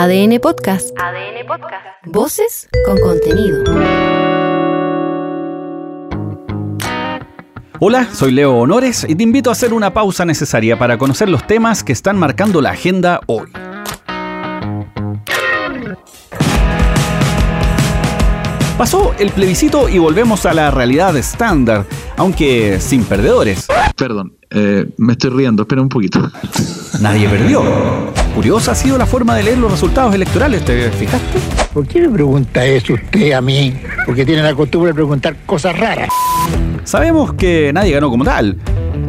ADN Podcast. ADN Podcast. Voces con contenido. Hola, soy Leo Honores y te invito a hacer una pausa necesaria para conocer los temas que están marcando la agenda hoy. Pasó el plebiscito y volvemos a la realidad estándar, aunque sin perdedores. Perdón, eh, me estoy riendo, espera un poquito. Nadie perdió. Curiosa ha sido la forma de leer los resultados electorales, ¿te fijaste? ¿Por qué me pregunta eso usted a mí? Porque tiene la costumbre de preguntar cosas raras. Sabemos que nadie ganó como tal,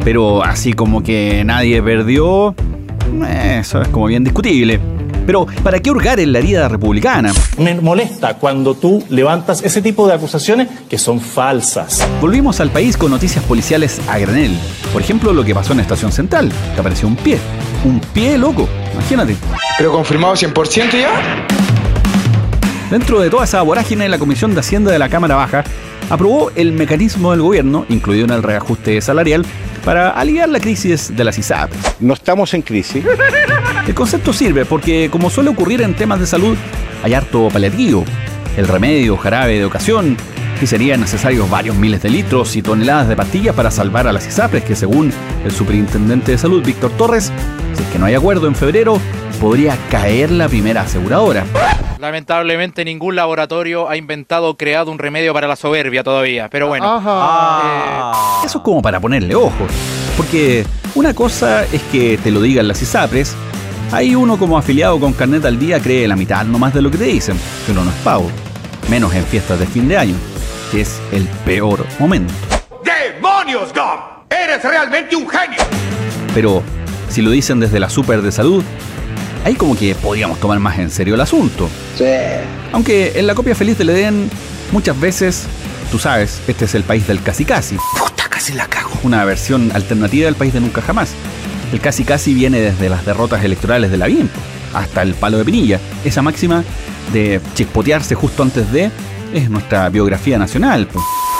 pero así como que nadie perdió, eso es como bien discutible. Pero, ¿para qué hurgar en la herida republicana? Me molesta cuando tú levantas ese tipo de acusaciones que son falsas. Volvimos al país con noticias policiales a granel. Por ejemplo, lo que pasó en la estación central, que apareció un pie. Un pie loco, imagínate. ¿Pero confirmado 100% ya? Dentro de toda esa vorágine, la Comisión de Hacienda de la Cámara Baja aprobó el mecanismo del gobierno, incluido en el reajuste salarial, para aliviar la crisis de las ISAP. No estamos en crisis. El concepto sirve porque, como suele ocurrir en temas de salud, hay harto paliativo. El remedio, jarabe de ocasión, y serían necesarios varios miles de litros y toneladas de pastillas para salvar a las ISAPRES, que según el superintendente de salud, Víctor Torres, si es que no hay acuerdo en febrero, podría caer la primera aseguradora. Lamentablemente ningún laboratorio ha inventado o creado un remedio para la soberbia todavía, pero bueno. Ah. Eso es como para ponerle ojos, porque una cosa es que te lo digan las ISAPRES, ahí uno como afiliado con carnet al día cree la mitad nomás de lo que te dicen, que uno no es pavo, menos en fiestas de fin de año, que es el peor momento. ¡Demonios, Gom! ¡Eres realmente un genio! Pero si lo dicen desde la super de salud, ahí como que podríamos tomar más en serio el asunto. Sí. Aunque en la copia feliz del Edén, muchas veces, tú sabes, este es el país del casi casi. Puta, casi la cago. Una versión alternativa del país de nunca jamás. El casi casi viene desde las derrotas electorales de la BIM hasta el palo de Pinilla. Esa máxima de chispotearse justo antes de es nuestra biografía nacional.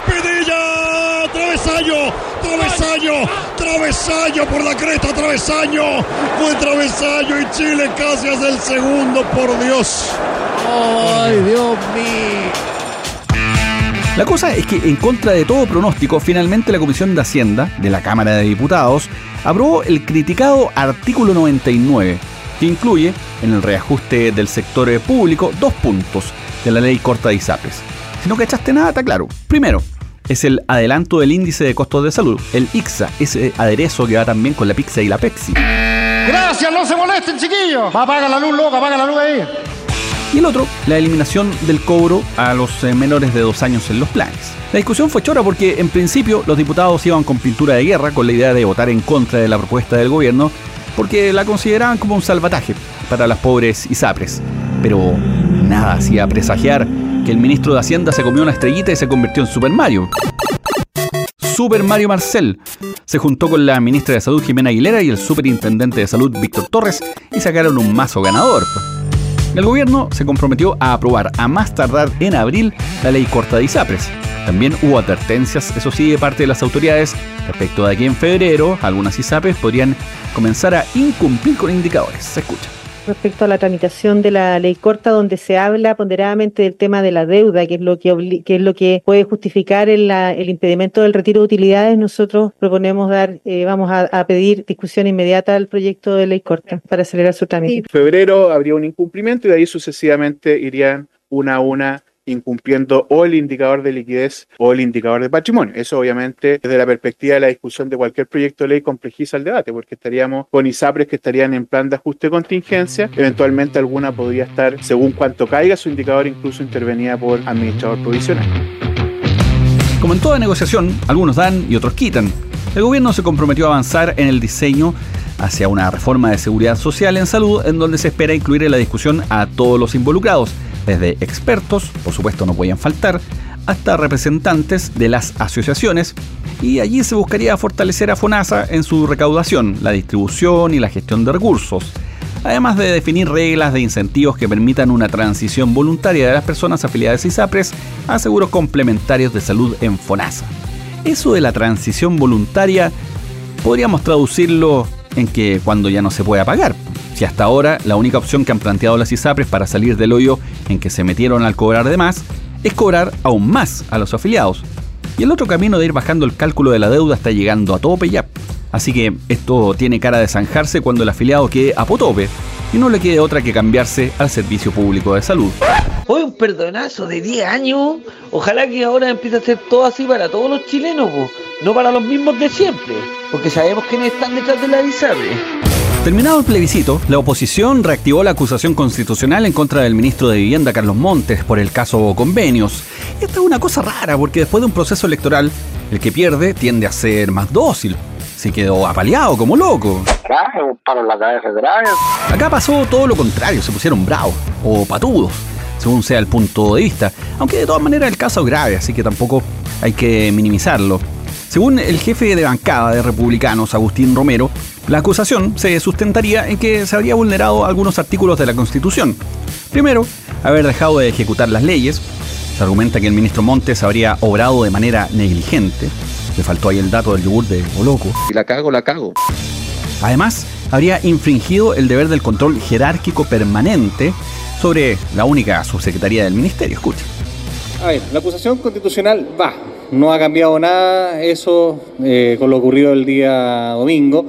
¡Pinilla! ¡Travesaño! ¡Travesaño! ¡Travesaño por la cresta! ¡Travesaño! Fue travesaño y Chile casi hace el segundo, por Dios. ¡Ay, Dios mío! La cosa es que, en contra de todo pronóstico, finalmente la Comisión de Hacienda de la Cámara de Diputados aprobó el criticado artículo 99, que incluye, en el reajuste del sector público, dos puntos de la ley corta de ISAPRES. Si no cachaste nada, está claro. Primero, es el adelanto del índice de costos de salud, el IXA, ese aderezo que va también con la pizza y la Pepsi. Gracias, no se molesten, chiquillos. Apaga la luz, loca, apaga la luz ahí. Y el otro, la eliminación del cobro a los eh, menores de dos años en los planes. La discusión fue chora porque en principio los diputados iban con pintura de guerra con la idea de votar en contra de la propuesta del gobierno porque la consideraban como un salvataje para las pobres ISAPRES. Pero nada hacía presagiar que el ministro de Hacienda se comió una estrellita y se convirtió en Super Mario. Super Mario Marcel se juntó con la ministra de Salud Jimena Aguilera y el superintendente de Salud Víctor Torres y sacaron un mazo ganador. El gobierno se comprometió a aprobar a más tardar en abril la ley corta de ISAPRES. También hubo advertencias, eso sí, de parte de las autoridades respecto de que en febrero algunas ISAPRES podrían comenzar a incumplir con indicadores. Se escucha. Respecto a la tramitación de la ley corta donde se habla ponderadamente del tema de la deuda, que es lo que, que, es lo que puede justificar el, la- el impedimento del retiro de utilidades, nosotros proponemos dar, eh, vamos a, a pedir discusión inmediata al proyecto de ley corta para acelerar su trámite. En febrero habría un incumplimiento y de ahí sucesivamente irían una a una incumpliendo o el indicador de liquidez o el indicador de patrimonio. Eso obviamente desde la perspectiva de la discusión de cualquier proyecto de ley complejiza el debate porque estaríamos con ISAPRES que estarían en plan de ajuste de contingencia, eventualmente alguna podría estar según cuánto caiga su indicador incluso intervenida por administrador provisional. Como en toda negociación, algunos dan y otros quitan. El gobierno se comprometió a avanzar en el diseño hacia una reforma de seguridad social en salud en donde se espera incluir en la discusión a todos los involucrados, desde expertos, por supuesto no podían faltar, hasta representantes de las asociaciones, y allí se buscaría fortalecer a FONASA en su recaudación, la distribución y la gestión de recursos, además de definir reglas de incentivos que permitan una transición voluntaria de las personas afiliadas a ISAPRES a seguros complementarios de salud en FONASA. Eso de la transición voluntaria podríamos traducirlo en que cuando ya no se pueda pagar. Si hasta ahora la única opción que han planteado las ISAPRES para salir del hoyo en que se metieron al cobrar de más es cobrar aún más a los afiliados. Y el otro camino de ir bajando el cálculo de la deuda está llegando a tope ya. Así que esto tiene cara de zanjarse cuando el afiliado quede a potope y no le quede otra que cambiarse al servicio público de salud. Hoy un perdonazo de 10 años. Ojalá que ahora empiece a ser todo así para todos los chilenos, no para los mismos de siempre, porque sabemos quiénes están detrás de la ISAPRE. Terminado el plebiscito, la oposición reactivó la acusación constitucional en contra del ministro de Vivienda Carlos Montes por el caso convenios. Esta es una cosa rara porque después de un proceso electoral, el que pierde tiende a ser más dócil. Se quedó apaleado como loco. Acá pasó todo lo contrario, se pusieron bravos o patudos, según sea el punto de vista. Aunque de todas maneras el caso es grave, así que tampoco hay que minimizarlo. Según el jefe de bancada de republicanos, Agustín Romero, la acusación se sustentaría en que se habría vulnerado algunos artículos de la Constitución. Primero, haber dejado de ejecutar las leyes. Se argumenta que el ministro Montes habría obrado de manera negligente. Le faltó ahí el dato del yogur de Oloco. Si la cago, la cago. Además, habría infringido el deber del control jerárquico permanente sobre la única subsecretaría del ministerio. Escuche. A ver, la acusación constitucional va. No ha cambiado nada eso eh, con lo ocurrido el día domingo.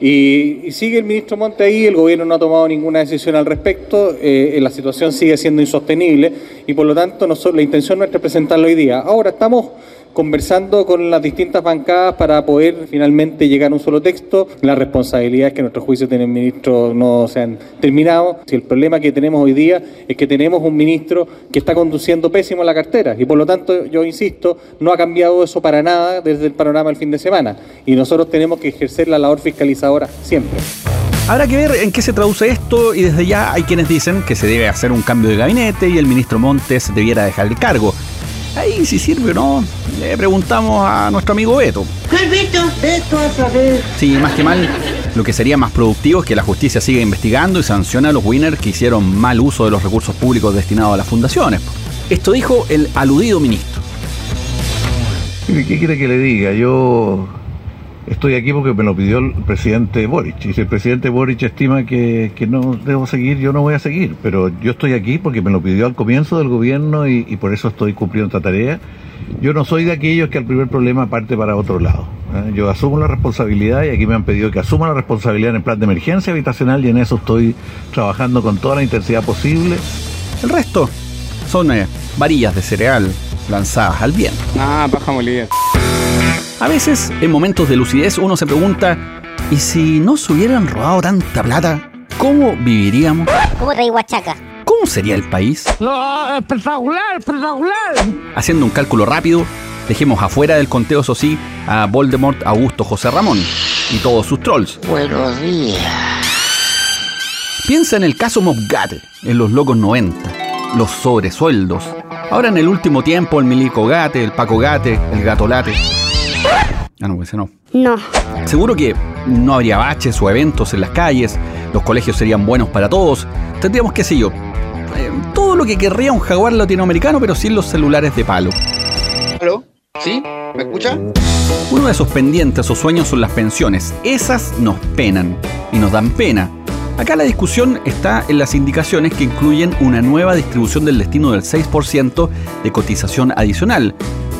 Y, sigue el ministro Monte ahí, el gobierno no ha tomado ninguna decisión al respecto, eh, la situación sigue siendo insostenible y por lo tanto la intención nuestra es presentarlo hoy día. Ahora estamos conversando con las distintas bancadas para poder finalmente llegar a un solo texto. Las responsabilidades que nuestros juicios tienen ministro no se han terminado. Si el problema que tenemos hoy día es que tenemos un ministro que está conduciendo pésimo la cartera y por lo tanto, yo insisto, no ha cambiado eso para nada desde el panorama del fin de semana y nosotros tenemos que ejercer la labor fiscalizadora siempre. Habrá que ver en qué se traduce esto y desde ya hay quienes dicen que se debe hacer un cambio de gabinete y el ministro Montes debiera dejar el cargo. Si sirve o no, le preguntamos a nuestro amigo Beto. ¿Qué Beto? Beto a saber. Sí, más que mal, lo que sería más productivo es que la justicia siga investigando y sancione a los winners que hicieron mal uso de los recursos públicos destinados a las fundaciones. Esto dijo el aludido ministro. ¿Qué quiere que le diga? Yo estoy aquí porque me lo pidió el presidente Boric. Y si el presidente Boric estima que, no debo seguir, yo no voy a seguir. Pero yo estoy aquí porque me lo pidió al comienzo del gobierno y, por eso estoy cumpliendo esta tarea. Yo no soy de aquellos que al primer problema parte para otro lado. ¿eh? Yo asumo la responsabilidad y aquí me han pedido que asuma la responsabilidad en el plan de emergencia habitacional y en eso estoy trabajando con toda la intensidad posible. El resto son eh, varillas de cereal lanzadas al viento. Ah, baja molida. A veces, en momentos de lucidez, uno se pregunta, ¿y si no se hubieran robado tanta plata, cómo viviríamos? ¿Cómo rey Huachaca? ¿Cómo sería el país? No, espectacular, espectacular. Haciendo un cálculo rápido, dejemos afuera del conteo, eso sí, a Voldemort Augusto José Ramón y todos sus trolls. Buenos días. Piensa en el caso Mobgate, en los locos 90, los sobresueldos. Ahora en el último tiempo el Milico Gate, el Paco Gate, el Gato Late. Ah, no, ese no. No. Seguro que no habría baches o eventos en las calles, los colegios serían buenos para todos, tendríamos, qué sé yo, eh, todo lo que querría un jaguar latinoamericano, pero sin los celulares de palo. ¿Aló? ¿Sí? ¿Me escucha? Uno de esos pendientes o sueños son las pensiones. Esas nos penan y nos dan pena. Acá la discusión está en las indicaciones que incluyen una nueva distribución del destino del 6% de cotización adicional,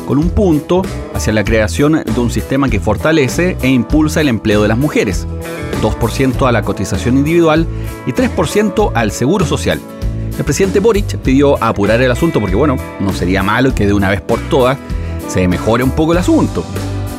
con un punto hacia la creación de un sistema que fortalece e impulsa el empleo de las mujeres, 2% a la cotización individual y 3% al seguro social. El presidente Boric pidió apurar el asunto porque, bueno, no sería malo que de una vez por todas se mejore un poco el asunto.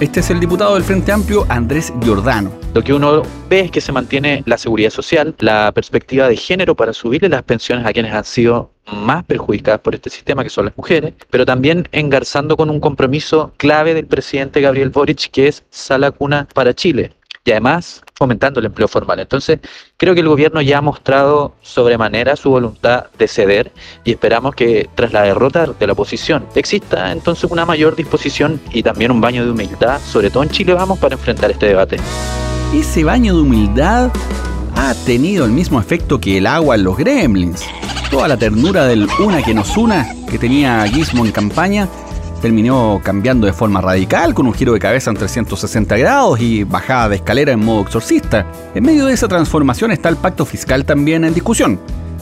Este es el diputado del Frente Amplio, Andrés Giordano. Lo que uno ve es que se mantiene la seguridad social, la perspectiva de género para subirle las pensiones a quienes han sido más perjudicadas por este sistema, que son las mujeres, pero también engarzando con un compromiso clave del presidente Gabriel Boric, que es sala cuna para Chile y además fomentando el empleo formal. Entonces, creo que el gobierno ya ha mostrado sobremanera su voluntad de ceder y esperamos que tras la derrota de la oposición exista entonces una mayor disposición y también un baño de humildad, sobre todo en Chile vamos, para enfrentar este debate. Ese baño de humildad ha tenido el mismo efecto que el agua en los gremlins. Toda la ternura del una que nos una que tenía Gizmo en campaña terminó cambiando de forma radical con un giro de cabeza en 360 grados y bajada de escalera en modo exorcista. En medio de esa transformación está el pacto fiscal también en discusión.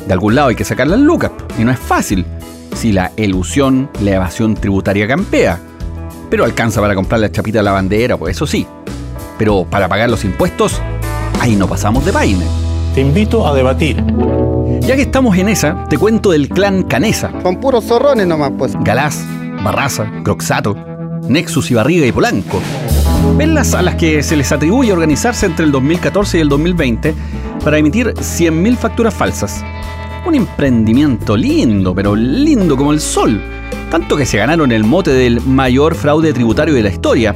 De algún lado hay que sacar las lucas, y no es fácil, si la elusión, la evasión tributaria campea. Pero alcanza para comprar la chapita de la bandera, pues eso sí. Pero para pagar los impuestos, ahí no pasamos de vaina. Te invito a debatir. Ya que estamos en esa, te cuento del clan Canesa. Con puros zorrones nomás, pues. Galás, Barraza, Croxato, Nexus y Barriga y Polanco. Velas a las que se les atribuye organizarse entre el 2014 y el 2020 para emitir 100.000 facturas falsas. Un emprendimiento lindo, pero lindo como el sol. Tanto que se ganaron el mote del mayor fraude tributario de la historia,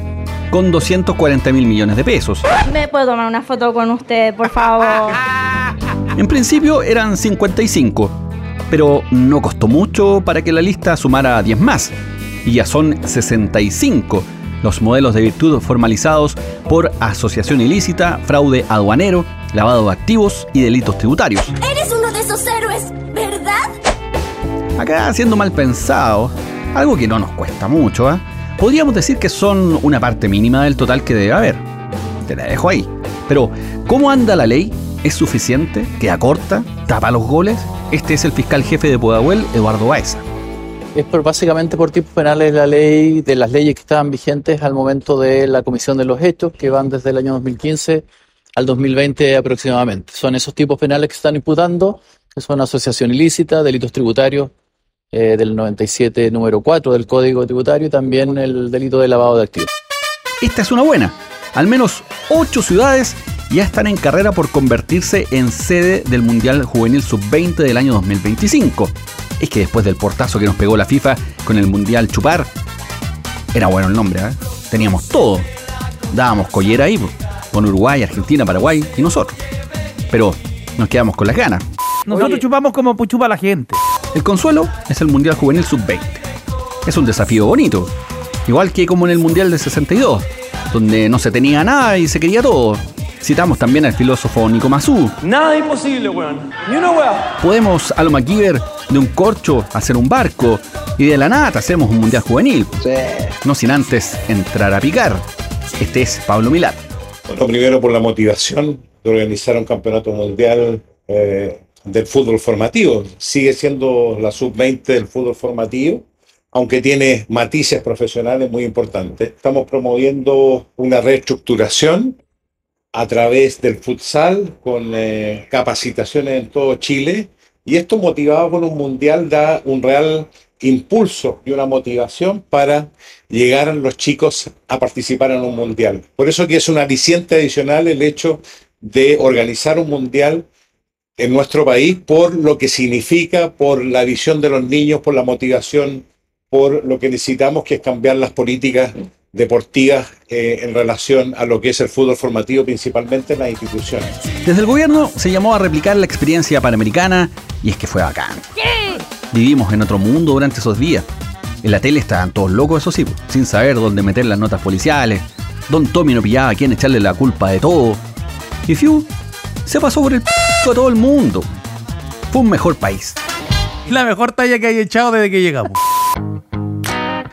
con 240 mil millones de pesos. ¿Me puedo tomar una foto con usted, por favor? En principio eran 55, pero no costó mucho para que la lista sumara 10 más. Y ya son 65 los modelos de virtud formalizados por asociación ilícita, fraude aduanero, lavado de activos y delitos tributarios. Eres uno de esos héroes, ¿verdad? Acá, siendo mal pensado, algo que no nos cuesta mucho, ¿eh? podríamos decir que son una parte mínima del total que debe haber. Te la dejo ahí. Pero, ¿cómo anda la ley? ¿Es suficiente? ¿Queda corta? ¿Tapa los goles? Este es el fiscal jefe de Pudahuel, Eduardo Baeza. Es básicamente por tipos penales la ley, de las leyes que estaban vigentes al momento de la comisión de los hechos, que van desde el año 2015 al 2020 aproximadamente. Son esos tipos penales que están imputando, que son asociación ilícita, delitos tributarios eh, del 97 número 4 del Código Tributario y también el delito de lavado de activos. Esta es una buena. Al menos ocho ciudades ya están en carrera por convertirse en sede del Mundial Juvenil Sub-20 del año 2025. Es que después del portazo que nos pegó la FIFA con el Mundial Chupar, era bueno el nombre, ¿eh? teníamos todo. Dábamos collera ahí, con Uruguay, Argentina, Paraguay y nosotros. Pero nos quedamos con las ganas. Nosotros chupamos como chupa la gente. El consuelo es el Mundial Juvenil Sub-20. Es un desafío bonito, igual que como en el Mundial de 62, donde no se tenía nada y se quería todo. Citamos también al filósofo Nico Mazú. Nada imposible, weón. Ni una weá. Podemos, a lo MacGyver, de un corcho hacer un barco y de la nada hacemos un mundial juvenil. No sin antes entrar a picar. Este es Pablo Milat. Bueno, primero por la motivación de organizar un campeonato mundial eh, del fútbol formativo. Sigue siendo la sub-20 del fútbol formativo, aunque tiene matices profesionales muy importantes. Estamos promoviendo una reestructuración a través del futsal, con eh, capacitaciones en todo Chile, y esto motivado por un mundial da un real impulso y una motivación para llegar a los chicos a participar en un mundial. Por eso que es un aliciente adicional el hecho de organizar un mundial en nuestro país por lo que significa, por la visión de los niños, por la motivación, por lo que necesitamos que es cambiar las políticas deportivas eh, en relación a lo que es el fútbol formativo, principalmente en las instituciones. Desde el gobierno se llamó a replicar la experiencia panamericana y es que fue bacán. Vivimos en otro mundo durante esos días. En la tele estaban todos locos, eso sí, sin saber dónde meter las notas policiales. Don Tommy no pillaba a quién echarle la culpa de todo. Y Fiu se pasó por el p a todo el mundo. Fue un mejor país. La mejor talla que hay echado desde que llegamos.